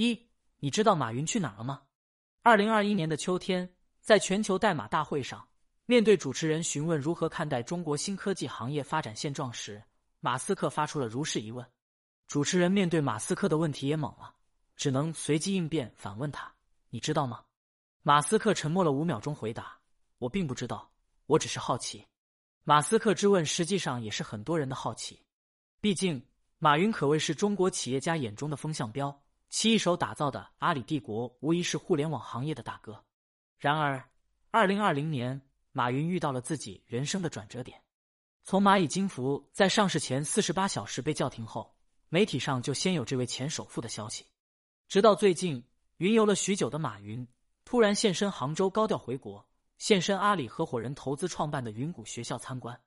一，你知道马云去哪儿了吗？二零二一年的秋天，在全球代码大会上，面对主持人询问如何看待中国新科技行业发展现状时，马斯克发出了如是疑问。主持人面对马斯克的问题也懵了，只能随机应变反问他：“你知道吗？”马斯克沉默了五秒钟，回答：“我并不知道，我只是好奇。”马斯克之问实际上也是很多人的好奇，毕竟马云可谓是中国企业家眼中的风向标，其一手打造的阿里帝国无疑是互联网行业的大哥。然而，二零二零年，马云遇到了自己人生的转折点。从蚂蚁金服在上市前四十八小时被叫停后，媒体上就先有这位前首富的消息。直到最近，云游了许久的马云突然现身杭州，高调回国。现身阿里合伙人投资创办的云谷学校参观。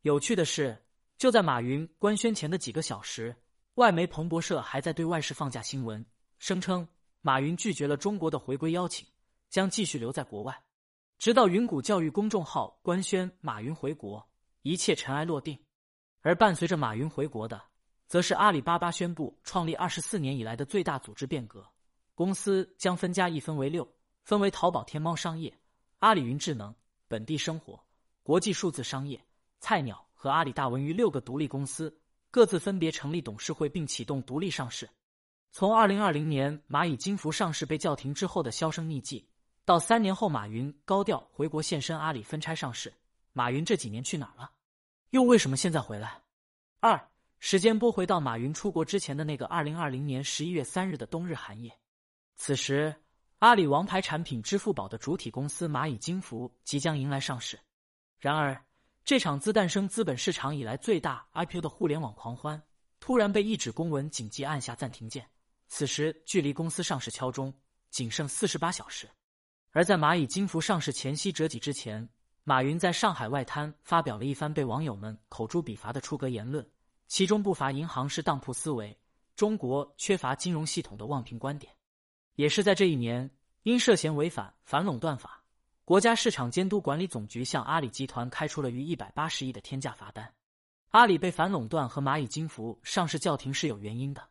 有趣的是，就在马云官宣前的几个小时，外媒彭博社还在对外事放假新闻，声称马云拒绝了中国的回归邀请，将继续留在国外，直到云谷教育公众号官宣马云回国，一切尘埃落定。而伴随着马云回国的，则是阿里巴巴宣布创立二十四年以来的最大组织变革，公司将分家一分为六，分为淘宝、天猫商业。阿里云智能、本地生活、国际数字商业、菜鸟和阿里大文娱六个独立公司，各自分别成立董事会并启动独立上市。从二零二零年蚂蚁金服上市被叫停之后的销声匿迹，到三年后马云高调回国现身阿里分拆上市，马云这几年去哪儿了？又为什么现在回来？二时间拨回到马云出国之前的那个二零二零年十一月三日的冬日寒夜，此时。阿里王牌产品支付宝的主体公司蚂蚁金服即将迎来上市，然而这场自诞生资本市场以来最大 IPO 的互联网狂欢突然被一纸公文紧急按下暂停键。此时距离公司上市敲钟仅剩四十八小时，而在蚂蚁金服上市前夕折戟之前，马云在上海外滩发表了一番被网友们口诛笔伐的出格言论，其中不乏银行是当铺思维、中国缺乏金融系统的妄评观点。也是在这一年，因涉嫌违反反垄断法，国家市场监督管理总局向阿里集团开出了逾一百八十亿的天价罚单。阿里被反垄断和蚂蚁金服上市叫停是有原因的，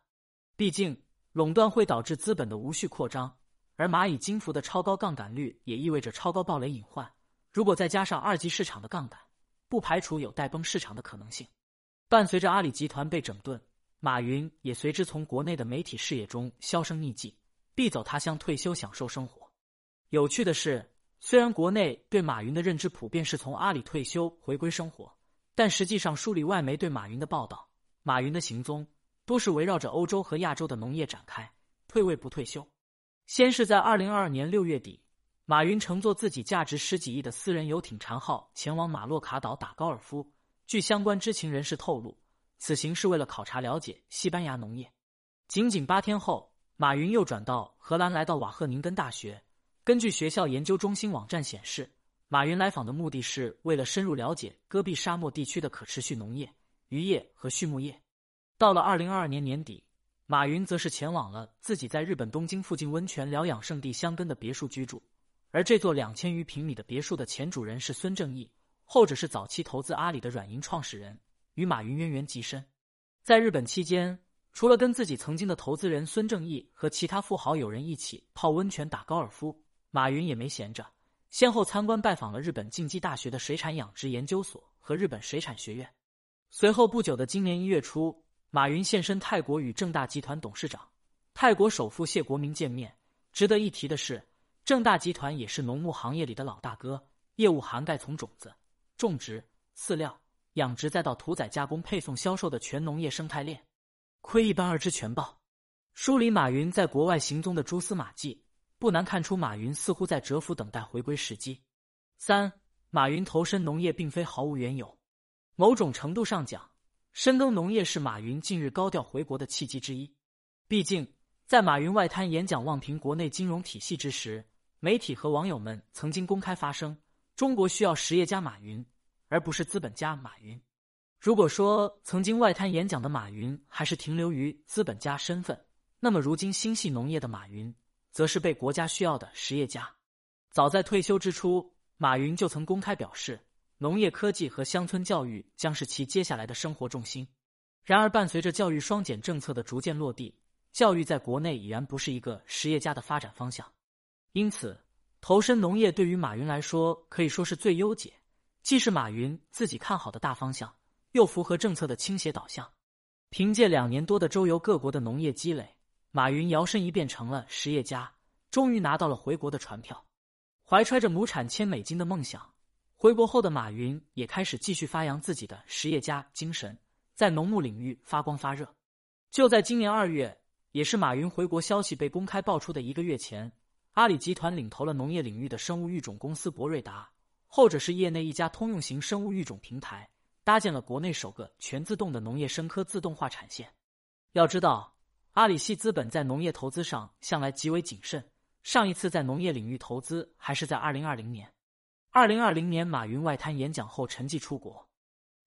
毕竟垄断会导致资本的无序扩张，而蚂蚁金服的超高杠杆率也意味着超高暴雷隐患。如果再加上二级市场的杠杆，不排除有带崩市场的可能性。伴随着阿里集团被整顿，马云也随之从国内的媒体视野中销声匿迹。必走他乡退休享受生活。有趣的是，虽然国内对马云的认知普遍是从阿里退休回归生活，但实际上梳理外媒对马云的报道，马云的行踪多是围绕着欧洲和亚洲的农业展开，退位不退休。先是在二零二二年六月底，马云乘坐自己价值十几亿的私人游艇“禅号”前往马洛卡岛打高尔夫。据相关知情人士透露，此行是为了考察了解西班牙农业。仅仅八天后。马云又转到荷兰，来到瓦赫宁根大学。根据学校研究中心网站显示，马云来访的目的是为了深入了解戈壁沙漠地区的可持续农业、渔业和畜牧业。到了二零二二年年底，马云则是前往了自己在日本东京附近温泉疗养圣地香根的别墅居住。而这座两千余平米的别墅的前主人是孙正义，后者是早期投资阿里的软银创始人，与马云渊源极深。在日本期间。除了跟自己曾经的投资人孙正义和其他富豪友人一起泡温泉、打高尔夫，马云也没闲着，先后参观拜访了日本近畿大学的水产养殖研究所和日本水产学院。随后不久的今年一月初，马云现身泰国与正大集团董事长、泰国首富谢国明见面。值得一提的是，正大集团也是农牧行业里的老大哥，业务涵盖从种子、种植、饲料、养殖，再到屠宰、加工、配送、销售的全农业生态链。窥一斑而知全豹，梳理马云在国外行踪的蛛丝马迹，不难看出马云似乎在蛰伏等待回归时机。三，马云投身农业并非毫无缘由，某种程度上讲，深耕农业是马云近日高调回国的契机之一。毕竟，在马云外滩演讲望评国内金融体系之时，媒体和网友们曾经公开发声：中国需要实业家马云，而不是资本家马云。如果说曾经外滩演讲的马云还是停留于资本家身份，那么如今心系农业的马云，则是被国家需要的实业家。早在退休之初，马云就曾公开表示，农业科技和乡村教育将是其接下来的生活重心。然而，伴随着教育双减政策的逐渐落地，教育在国内已然不是一个实业家的发展方向，因此投身农业对于马云来说可以说是最优解，既是马云自己看好的大方向，又符合政策的倾斜导向。凭借两年多的周游各国的农业积累，马云摇身一变成了实业家，终于拿到了回国的船票。怀揣着亩产千美金的梦想，回国后的马云也开始继续发扬自己的实业家精神，在农牧领域发光发热。就在今年二月，也是马云回国消息被公开爆出的一个月前，阿里集团领投了农业领域的生物育种公司博瑞达，后者是业内一家通用型生物育种平台。搭建了国内首个全自动的农业生科自动化产线。要知道，阿里系资本在农业投资上向来极为谨慎，上一次在农业领域投资还是在二零二零年。二零二零年，马云外滩演讲后沉寂出国，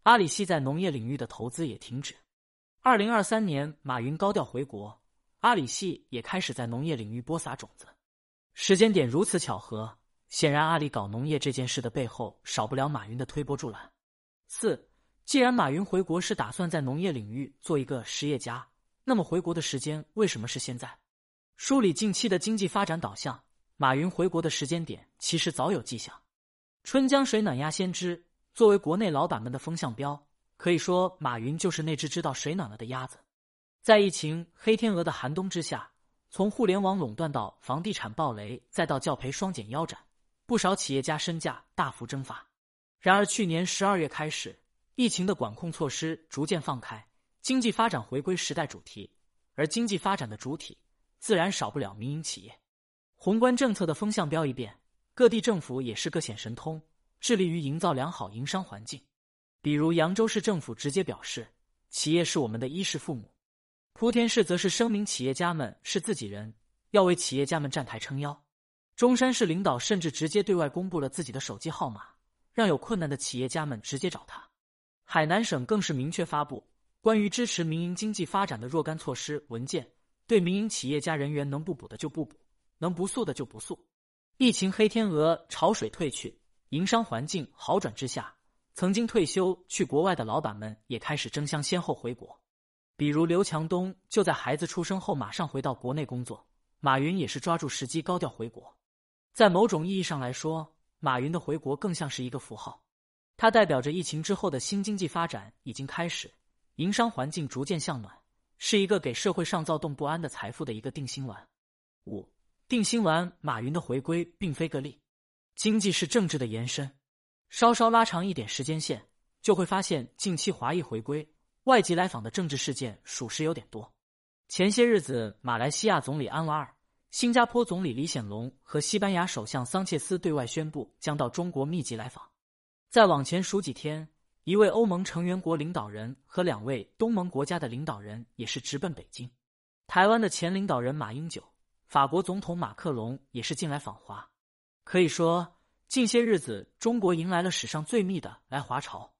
阿里系在农业领域的投资也停止。二零二三年，马云高调回国，阿里系也开始在农业领域播撒种子。时间点如此巧合，显然阿里搞农业这件事的背后少不了马云的推波助澜。四，既然马云回国是打算在农业领域做一个实业家，那么回国的时间为什么是现在？梳理近期的经济发展导向，马云回国的时间点其实早有迹象。春江水暖鸭先知，作为国内老板们的风向标，可以说马云就是那只知道水暖了的鸭子。在疫情黑天鹅的寒冬之下，从互联网垄断到房地产暴雷，再到教培双减腰斩，不少企业家身价大幅蒸发。然而，去年十二月开始，疫情的管控措施逐渐放开，经济发展回归时代主题。而经济发展的主体，自然少不了民营企业。宏观政策的风向标一变，各地政府也是各显神通，致力于营造良好营商环境。比如，扬州市政府直接表示，企业是我们的衣食父母；莆田市则是声明企业家们是自己人，要为企业家们站台撑腰。中山市领导甚至直接对外公布了自己的手机号码。让有困难的企业家们直接找他。海南省更是明确发布关于支持民营经济发展的若干措施文件，对民营企业家人员能不补的就不补，能不诉的就不诉。疫情黑天鹅潮水退去，营商环境好转之下，曾经退休去国外的老板们也开始争相先后回国。比如刘强东就在孩子出生后马上回到国内工作，马云也是抓住时机高调回国。在某种意义上来说，马云的回国更像是一个符号，它代表着疫情之后的新经济发展已经开始，营商环境逐渐向暖，是一个给社会上躁动不安的财富的一个定心丸。五定心丸，马云的回归并非个例，经济是政治的延伸。稍稍拉长一点时间线，就会发现近期华裔回归、外籍来访的政治事件属实有点多。前些日子，马来西亚总理安瓦尔。新加坡总理李显龙和西班牙首相桑切斯对外宣布将到中国密集来访。再往前数几天，一位欧盟成员国领导人和两位东盟国家的领导人也是直奔北京。台湾的前领导人马英九、法国总统马克龙也是近来访华。可以说，近些日子中国迎来了史上最密的来华潮。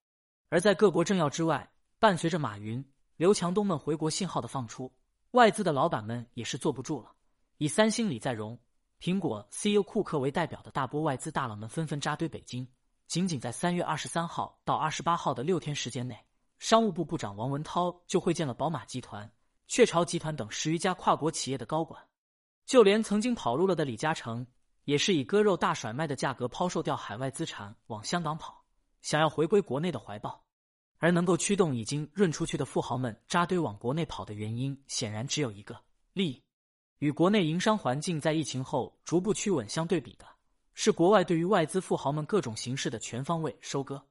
而在各国政要之外，伴随着马云、刘强东们回国信号的放出，外资的老板们也是坐不住了。以三星、李在镕、苹果 CEO 库克为代表的大波外资大佬们纷纷扎堆北京。仅仅在三月二十三号到二十八号的六天时间内，商务部部长王文涛就会见了宝马集团、雀巢集团等十余家跨国企业的高管。就连曾经跑路了的李嘉诚，也是以割肉大甩卖的价格抛售掉海外资产往香港跑，想要回归国内的怀抱。而能够驱动已经润出去的富豪们扎堆往国内跑的原因，显然只有一个：利益。与国内营商环境在疫情后逐步趋稳相对比的，是国外对于外资富豪们各种形式的全方位收割。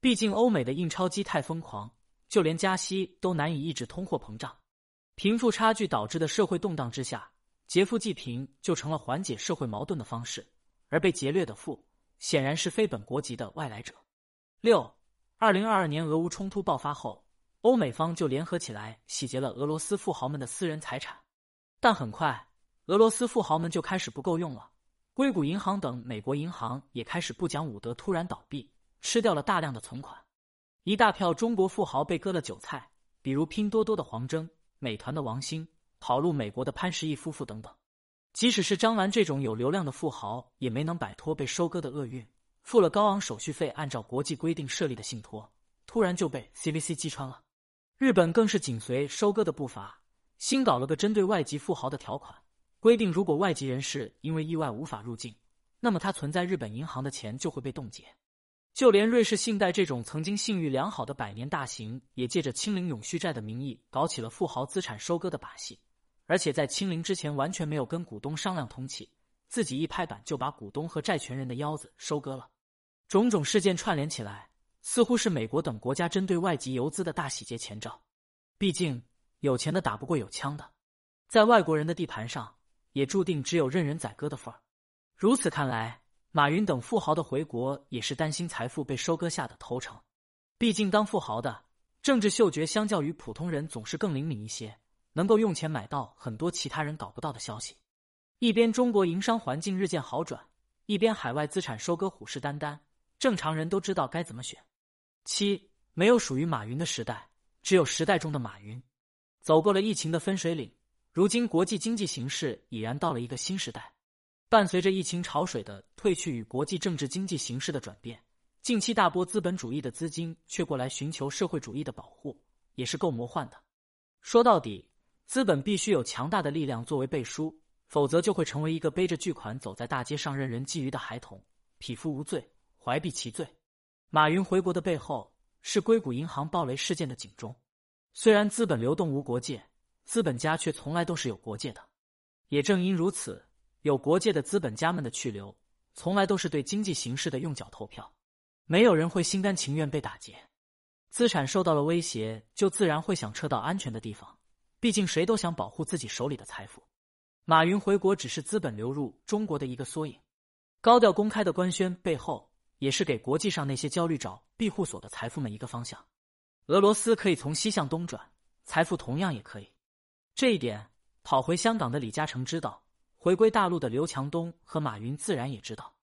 毕竟欧美的印钞机太疯狂，就连加息都难以抑制通货膨胀。贫富差距导致的社会动荡之下，劫富济贫就成了缓解社会矛盾的方式。而被劫掠的富，显然是非本国籍的外来者。六，二零二二年俄乌冲突爆发后，欧美方就联合起来洗劫了俄罗斯富豪们的私人财产。但很快，俄罗斯富豪们就开始不够用了。硅谷银行等美国银行也开始不讲武德，突然倒闭，吃掉了大量的存款。一大票中国富豪被割了韭菜，比如拼多多的黄峥、美团的王兴、跑路美国的潘石屹夫妇等等。即使是张兰这种有流量的富豪，也没能摆脱被收割的厄运。付了高昂手续费，按照国际规定设立的信托，突然就被 CVC 击穿了。日本更是紧随收割的步伐。新搞了个针对外籍富豪的条款，规定如果外籍人士因为意外无法入境，那么他存在日本银行的钱就会被冻结。就连瑞士信贷这种曾经信誉良好的百年大行，也借着清零永续债的名义，搞起了富豪资产收割的把戏。而且在清零之前，完全没有跟股东商量通气，自己一拍板就把股东和债权人的腰子收割了。种种事件串联起来，似乎是美国等国家针对外籍游资的大洗劫前兆。毕竟有钱的打不过有枪的，在外国人的地盘上，也注定只有任人宰割的份儿。如此看来。马云等富豪的回国也是担心财富被收割下的投诚。毕竟当富豪的政治嗅觉相较于普通人总是更灵敏一些，能够用钱买到很多其他人搞不到的消息。一边中国营商环境日渐好转，一边海外资产收割虎视眈眈，正常人都知道该怎么选。七没有属于马云的时代，只有时代中的马云。走过了疫情的分水岭，如今国际经济形势已然到了一个新时代。伴随着疫情潮水的退去与国际政治经济形势的转变，近期大波资本主义的资金却过来寻求社会主义的保护，也是够魔幻的。说到底，资本必须有强大的力量作为背书，否则就会成为一个背着巨款走在大街上任人觊觎的孩童，匹夫无罪，怀璧其罪。马云回国的背后是硅谷银行暴雷事件的警钟。虽然资本流动无国界，资本家却从来都是有国界的。也正因如此。有国界的资本家们的去留，从来都是对经济形势的用脚投票。没有人会心甘情愿被打劫，资产受到了威胁，就自然会想撤到安全的地方。毕竟谁都想保护自己手里的财富。马云回国只是资本流入中国的一个缩影。高调公开的官宣背后，也是给国际上那些焦虑找庇护所的财富们一个方向。俄罗斯可以从西向东转，财富同样也可以。这一点，跑回香港的李嘉诚知道。回归大陆的刘强东和马云自然也知道。